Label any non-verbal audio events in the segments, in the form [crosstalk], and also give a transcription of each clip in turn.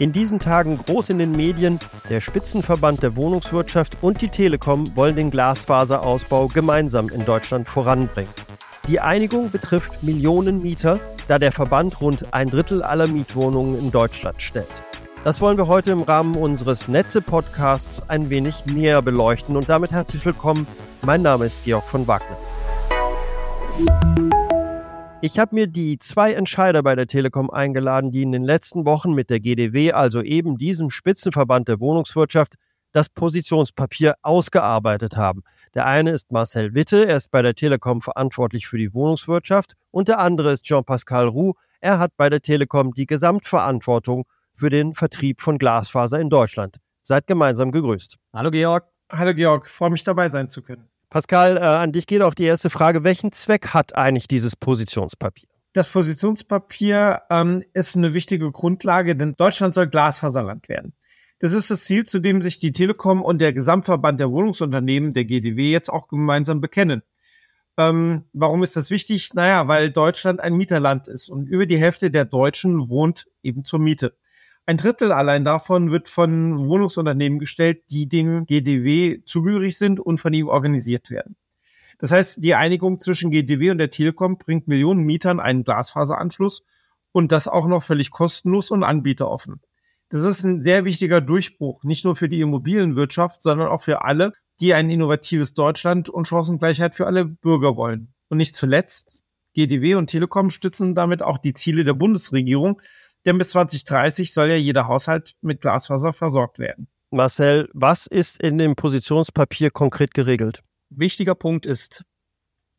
In diesen Tagen groß in den Medien, der Spitzenverband der Wohnungswirtschaft und die Telekom wollen den Glasfaserausbau gemeinsam in Deutschland voranbringen. Die Einigung betrifft Millionen Mieter, da der Verband rund ein Drittel aller Mietwohnungen in Deutschland stellt. Das wollen wir heute im Rahmen unseres Netze-Podcasts ein wenig näher beleuchten und damit herzlich willkommen. Mein Name ist Georg von Wagner. Ich habe mir die zwei Entscheider bei der Telekom eingeladen, die in den letzten Wochen mit der GDW, also eben diesem Spitzenverband der Wohnungswirtschaft, das Positionspapier ausgearbeitet haben. Der eine ist Marcel Witte, er ist bei der Telekom verantwortlich für die Wohnungswirtschaft und der andere ist Jean-Pascal Roux, er hat bei der Telekom die Gesamtverantwortung für den Vertrieb von Glasfaser in Deutschland. Seid gemeinsam gegrüßt. Hallo Georg. Hallo Georg, freue mich dabei sein zu können. Pascal, äh, an dich geht auch die erste Frage. Welchen Zweck hat eigentlich dieses Positionspapier? Das Positionspapier ähm, ist eine wichtige Grundlage, denn Deutschland soll Glasfaserland werden. Das ist das Ziel, zu dem sich die Telekom und der Gesamtverband der Wohnungsunternehmen, der GDW, jetzt auch gemeinsam bekennen. Ähm, warum ist das wichtig? Naja, weil Deutschland ein Mieterland ist und über die Hälfte der Deutschen wohnt eben zur Miete. Ein Drittel allein davon wird von Wohnungsunternehmen gestellt, die dem GDW zugehörig sind und von ihm organisiert werden. Das heißt, die Einigung zwischen GDW und der Telekom bringt Millionen Mietern einen Glasfaseranschluss und das auch noch völlig kostenlos und anbieteroffen. Das ist ein sehr wichtiger Durchbruch, nicht nur für die Immobilienwirtschaft, sondern auch für alle, die ein innovatives Deutschland und Chancengleichheit für alle Bürger wollen. Und nicht zuletzt, GDW und Telekom stützen damit auch die Ziele der Bundesregierung, denn bis 2030 soll ja jeder Haushalt mit Glasfaser versorgt werden. Marcel, was ist in dem Positionspapier konkret geregelt? Wichtiger Punkt ist,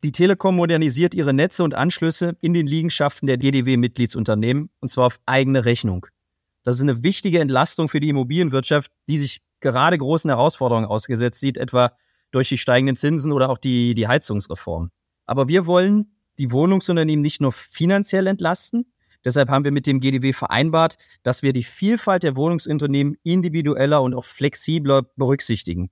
die Telekom modernisiert ihre Netze und Anschlüsse in den Liegenschaften der DDW-Mitgliedsunternehmen und zwar auf eigene Rechnung. Das ist eine wichtige Entlastung für die Immobilienwirtschaft, die sich gerade großen Herausforderungen ausgesetzt sieht, etwa durch die steigenden Zinsen oder auch die, die Heizungsreform. Aber wir wollen die Wohnungsunternehmen nicht nur finanziell entlasten, Deshalb haben wir mit dem GDW vereinbart, dass wir die Vielfalt der Wohnungsunternehmen individueller und auch flexibler berücksichtigen.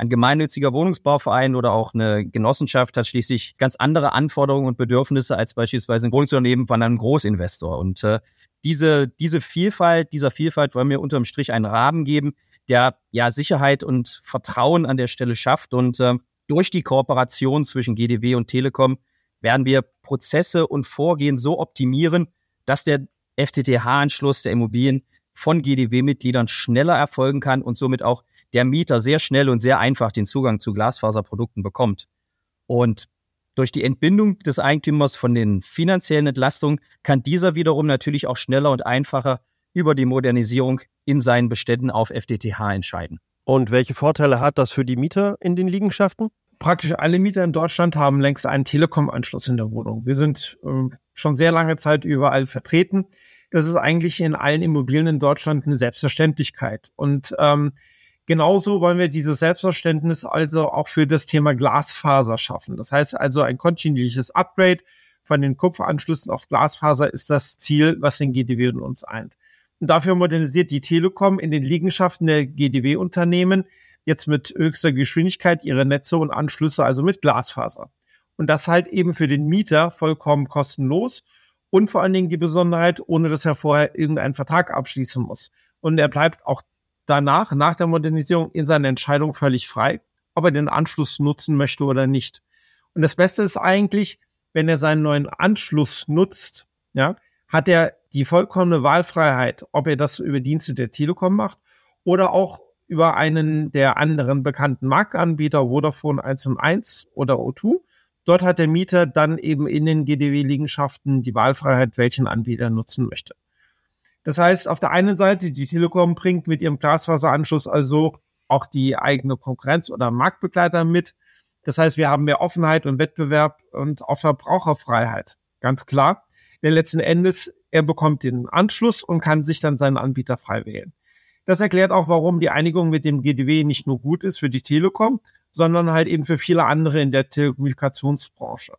Ein gemeinnütziger Wohnungsbauverein oder auch eine Genossenschaft hat schließlich ganz andere Anforderungen und Bedürfnisse als beispielsweise ein Wohnungsunternehmen von einem Großinvestor. Und äh, diese, diese Vielfalt, dieser Vielfalt wollen wir unterm Strich einen Rahmen geben, der ja Sicherheit und Vertrauen an der Stelle schafft. Und äh, durch die Kooperation zwischen GDW und Telekom werden wir Prozesse und Vorgehen so optimieren, dass der FTTH-Anschluss der Immobilien von GDW-Mitgliedern schneller erfolgen kann und somit auch der Mieter sehr schnell und sehr einfach den Zugang zu Glasfaserprodukten bekommt. Und durch die Entbindung des Eigentümers von den finanziellen Entlastungen kann dieser wiederum natürlich auch schneller und einfacher über die Modernisierung in seinen Beständen auf FTTH entscheiden. Und welche Vorteile hat das für die Mieter in den Liegenschaften? Praktisch alle Mieter in Deutschland haben längst einen Telekom-Anschluss in der Wohnung. Wir sind äh, schon sehr lange Zeit überall vertreten. Das ist eigentlich in allen Immobilien in Deutschland eine Selbstverständlichkeit. Und ähm, genauso wollen wir dieses Selbstverständnis also auch für das Thema Glasfaser schaffen. Das heißt also ein kontinuierliches Upgrade von den Kupferanschlüssen auf Glasfaser ist das Ziel, was den GDW und uns eint. Und dafür modernisiert die Telekom in den Liegenschaften der GDW-Unternehmen jetzt mit höchster Geschwindigkeit ihre Netze und Anschlüsse, also mit Glasfaser. Und das halt eben für den Mieter vollkommen kostenlos und vor allen Dingen die Besonderheit, ohne dass er vorher irgendeinen Vertrag abschließen muss. Und er bleibt auch danach, nach der Modernisierung, in seiner Entscheidung völlig frei, ob er den Anschluss nutzen möchte oder nicht. Und das Beste ist eigentlich, wenn er seinen neuen Anschluss nutzt, ja, hat er die vollkommene Wahlfreiheit, ob er das über Dienste der Telekom macht oder auch über einen der anderen bekannten Marktanbieter, Vodafone 1 und 1 oder O2. Dort hat der Mieter dann eben in den GDW-Liegenschaften die Wahlfreiheit, welchen Anbieter er nutzen möchte. Das heißt, auf der einen Seite, die Telekom bringt mit ihrem Glasfaseranschluss also auch die eigene Konkurrenz oder Marktbegleiter mit. Das heißt, wir haben mehr Offenheit und Wettbewerb und auch Verbraucherfreiheit. Ganz klar. Denn letzten Endes, er bekommt den Anschluss und kann sich dann seinen Anbieter frei wählen. Das erklärt auch, warum die Einigung mit dem GDW nicht nur gut ist für die Telekom, sondern halt eben für viele andere in der Telekommunikationsbranche.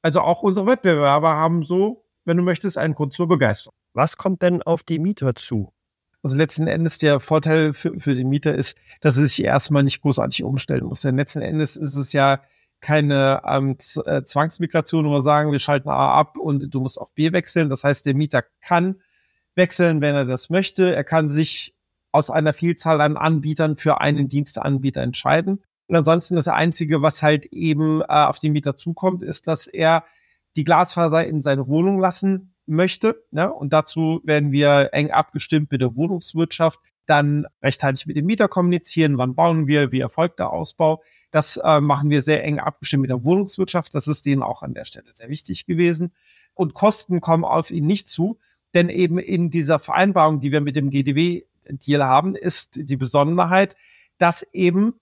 Also auch unsere Wettbewerber haben so, wenn du möchtest, einen Grund zur Begeisterung. Was kommt denn auf die Mieter zu? Also letzten Endes der Vorteil für, für den Mieter ist, dass er sich erstmal nicht großartig umstellen muss. Denn letzten Endes ist es ja keine ähm, äh, Zwangsmigration, wo wir sagen, wir schalten A ab und du musst auf B wechseln. Das heißt, der Mieter kann wechseln, wenn er das möchte. Er kann sich aus einer Vielzahl an Anbietern für einen Diensteanbieter entscheiden. Und ansonsten das Einzige, was halt eben äh, auf den Mieter zukommt, ist, dass er die Glasfaser in seine Wohnung lassen möchte. Ne? Und dazu werden wir eng abgestimmt mit der Wohnungswirtschaft, dann rechtzeitig mit dem Mieter kommunizieren, wann bauen wir, wie erfolgt der Ausbau. Das äh, machen wir sehr eng abgestimmt mit der Wohnungswirtschaft. Das ist denen auch an der Stelle sehr wichtig gewesen. Und Kosten kommen auf ihn nicht zu, denn eben in dieser Vereinbarung, die wir mit dem GDW-Deal haben, ist die Besonderheit, dass eben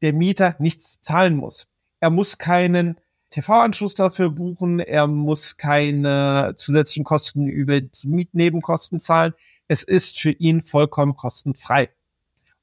der Mieter nichts zahlen muss. Er muss keinen TV-Anschluss dafür buchen, er muss keine zusätzlichen Kosten über die Mietnebenkosten zahlen. Es ist für ihn vollkommen kostenfrei.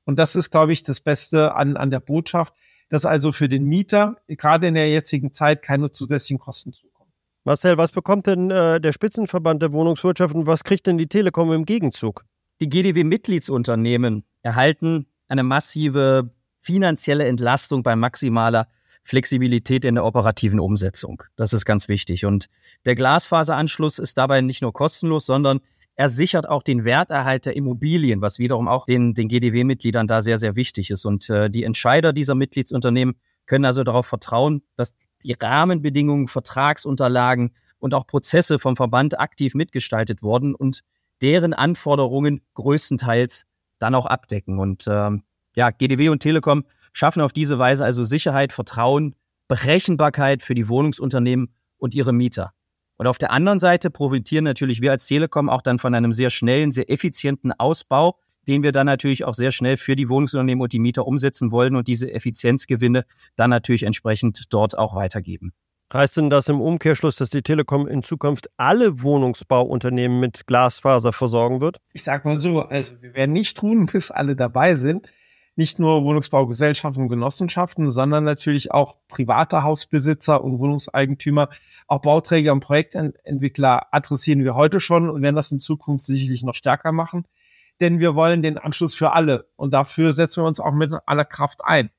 Und das ist, glaube ich, das Beste an, an der Botschaft, dass also für den Mieter gerade in der jetzigen Zeit keine zusätzlichen Kosten zukommen. Marcel, was bekommt denn äh, der Spitzenverband der Wohnungswirtschaft und was kriegt denn die Telekom im Gegenzug? Die GDW-Mitgliedsunternehmen erhalten eine massive finanzielle Entlastung bei maximaler Flexibilität in der operativen Umsetzung. Das ist ganz wichtig. Und der Glasfaseranschluss ist dabei nicht nur kostenlos, sondern er sichert auch den Werterhalt der Immobilien, was wiederum auch den, den GDW-Mitgliedern da sehr, sehr wichtig ist. Und äh, die Entscheider dieser Mitgliedsunternehmen können also darauf vertrauen, dass die Rahmenbedingungen, Vertragsunterlagen und auch Prozesse vom Verband aktiv mitgestaltet wurden und deren Anforderungen größtenteils dann auch abdecken. Und ähm, ja, GDW und Telekom schaffen auf diese Weise also Sicherheit, Vertrauen, Berechenbarkeit für die Wohnungsunternehmen und ihre Mieter. Und auf der anderen Seite profitieren natürlich wir als Telekom auch dann von einem sehr schnellen, sehr effizienten Ausbau, den wir dann natürlich auch sehr schnell für die Wohnungsunternehmen und die Mieter umsetzen wollen und diese Effizienzgewinne dann natürlich entsprechend dort auch weitergeben. Heißt denn das im Umkehrschluss, dass die Telekom in Zukunft alle Wohnungsbauunternehmen mit Glasfaser versorgen wird? Ich sag mal so, also wir werden nicht tun, [laughs] bis alle dabei sind nicht nur Wohnungsbaugesellschaften und Genossenschaften, sondern natürlich auch private Hausbesitzer und Wohnungseigentümer, auch Bauträger und Projektentwickler adressieren wir heute schon und werden das in Zukunft sicherlich noch stärker machen. Denn wir wollen den Anschluss für alle und dafür setzen wir uns auch mit aller Kraft ein.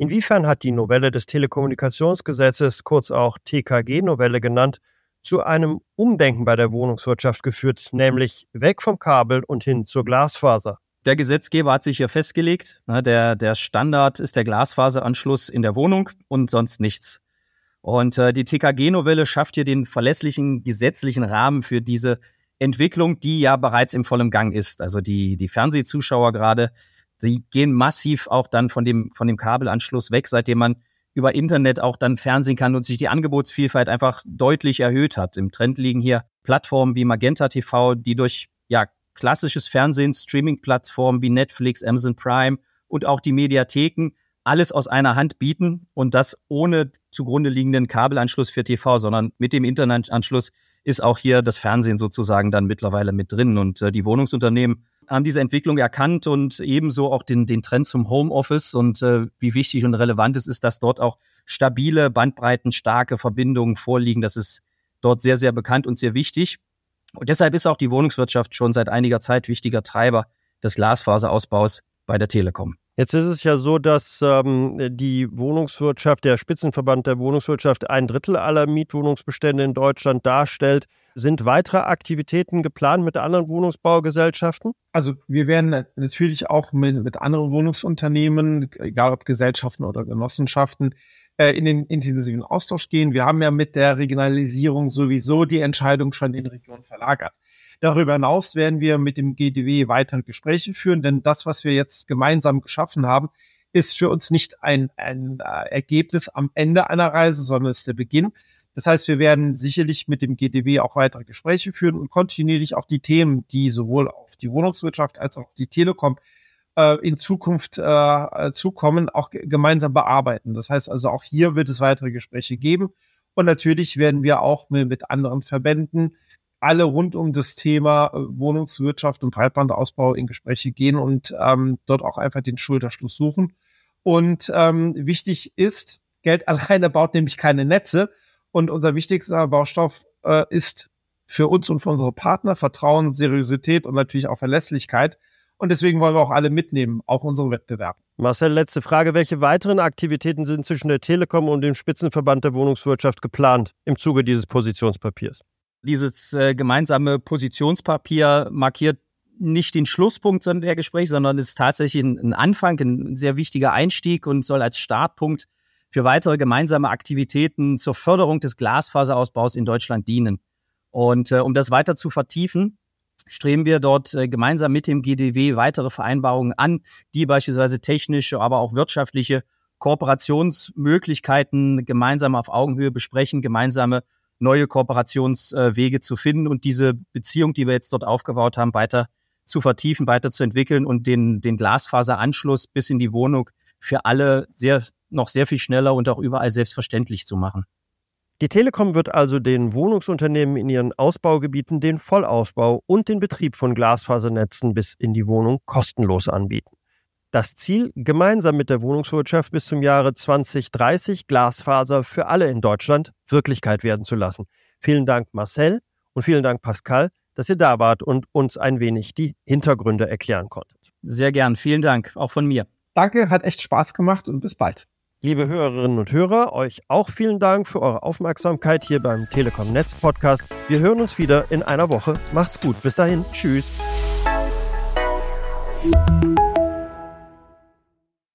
Inwiefern hat die Novelle des Telekommunikationsgesetzes, kurz auch TKG-Novelle genannt, zu einem Umdenken bei der Wohnungswirtschaft geführt, nämlich weg vom Kabel und hin zur Glasfaser? Der Gesetzgeber hat sich hier festgelegt, ne, der, der Standard ist der Glasfaseranschluss in der Wohnung und sonst nichts. Und äh, die TKG-Novelle schafft hier den verlässlichen gesetzlichen Rahmen für diese Entwicklung, die ja bereits im vollen Gang ist. Also die, die Fernsehzuschauer gerade, die gehen massiv auch dann von dem, von dem Kabelanschluss weg, seitdem man über Internet auch dann Fernsehen kann und sich die Angebotsvielfalt einfach deutlich erhöht hat. Im Trend liegen hier Plattformen wie Magenta TV, die durch ja, klassisches Fernsehen, Streaming-Plattformen wie Netflix, Amazon Prime und auch die Mediatheken alles aus einer Hand bieten und das ohne zugrunde liegenden Kabelanschluss für TV, sondern mit dem Internetanschluss ist auch hier das Fernsehen sozusagen dann mittlerweile mit drin. Und äh, die Wohnungsunternehmen haben diese Entwicklung erkannt und ebenso auch den, den Trend zum Homeoffice und äh, wie wichtig und relevant es ist, dass dort auch stabile, bandbreitenstarke Verbindungen vorliegen. Das ist dort sehr, sehr bekannt und sehr wichtig. Und deshalb ist auch die Wohnungswirtschaft schon seit einiger Zeit wichtiger Treiber des Glasfaserausbaus bei der Telekom. Jetzt ist es ja so, dass ähm, die Wohnungswirtschaft, der Spitzenverband der Wohnungswirtschaft, ein Drittel aller Mietwohnungsbestände in Deutschland darstellt. Sind weitere Aktivitäten geplant mit anderen Wohnungsbaugesellschaften? Also wir werden natürlich auch mit, mit anderen Wohnungsunternehmen, egal ob Gesellschaften oder Genossenschaften, äh, in den intensiven Austausch gehen. Wir haben ja mit der Regionalisierung sowieso die Entscheidung schon in Regionen verlagert. Darüber hinaus werden wir mit dem GDW weitere Gespräche führen, denn das, was wir jetzt gemeinsam geschaffen haben, ist für uns nicht ein, ein äh, Ergebnis am Ende einer Reise, sondern ist der Beginn. Das heißt, wir werden sicherlich mit dem GDW auch weitere Gespräche führen und kontinuierlich auch die Themen, die sowohl auf die Wohnungswirtschaft als auch auf die Telekom äh, in Zukunft äh, zukommen, auch gemeinsam bearbeiten. Das heißt also, auch hier wird es weitere Gespräche geben. Und natürlich werden wir auch mit, mit anderen Verbänden alle rund um das Thema äh, Wohnungswirtschaft und Breitbandausbau in Gespräche gehen und ähm, dort auch einfach den Schulterschluss suchen. Und ähm, wichtig ist, Geld [laughs] alleine baut nämlich keine Netze. Und unser wichtigster Baustoff äh, ist für uns und für unsere Partner Vertrauen, Seriosität und natürlich auch Verlässlichkeit. Und deswegen wollen wir auch alle mitnehmen, auch unsere Wettbewerb. Marcel, letzte Frage. Welche weiteren Aktivitäten sind zwischen der Telekom und dem Spitzenverband der Wohnungswirtschaft geplant im Zuge dieses Positionspapiers? Dieses äh, gemeinsame Positionspapier markiert nicht den Schlusspunkt der Gespräche, sondern ist tatsächlich ein, ein Anfang, ein sehr wichtiger Einstieg und soll als Startpunkt für weitere gemeinsame Aktivitäten zur Förderung des Glasfaserausbaus in Deutschland dienen. Und äh, um das weiter zu vertiefen, streben wir dort äh, gemeinsam mit dem GDW weitere Vereinbarungen an, die beispielsweise technische, aber auch wirtschaftliche Kooperationsmöglichkeiten gemeinsam auf Augenhöhe besprechen, gemeinsame neue Kooperationswege zu finden und diese Beziehung, die wir jetzt dort aufgebaut haben, weiter zu vertiefen, weiter zu entwickeln und den, den Glasfaseranschluss bis in die Wohnung für alle sehr, noch sehr viel schneller und auch überall selbstverständlich zu machen. Die Telekom wird also den Wohnungsunternehmen in ihren Ausbaugebieten den Vollausbau und den Betrieb von Glasfasernetzen bis in die Wohnung kostenlos anbieten. Das Ziel, gemeinsam mit der Wohnungswirtschaft bis zum Jahre 2030 Glasfaser für alle in Deutschland Wirklichkeit werden zu lassen. Vielen Dank, Marcel, und vielen Dank, Pascal, dass ihr da wart und uns ein wenig die Hintergründe erklären konntet. Sehr gern. Vielen Dank, auch von mir. Danke, hat echt Spaß gemacht und bis bald. Liebe Hörerinnen und Hörer, euch auch vielen Dank für eure Aufmerksamkeit hier beim Telekom Netz Podcast. Wir hören uns wieder in einer Woche. Macht's gut. Bis dahin. Tschüss.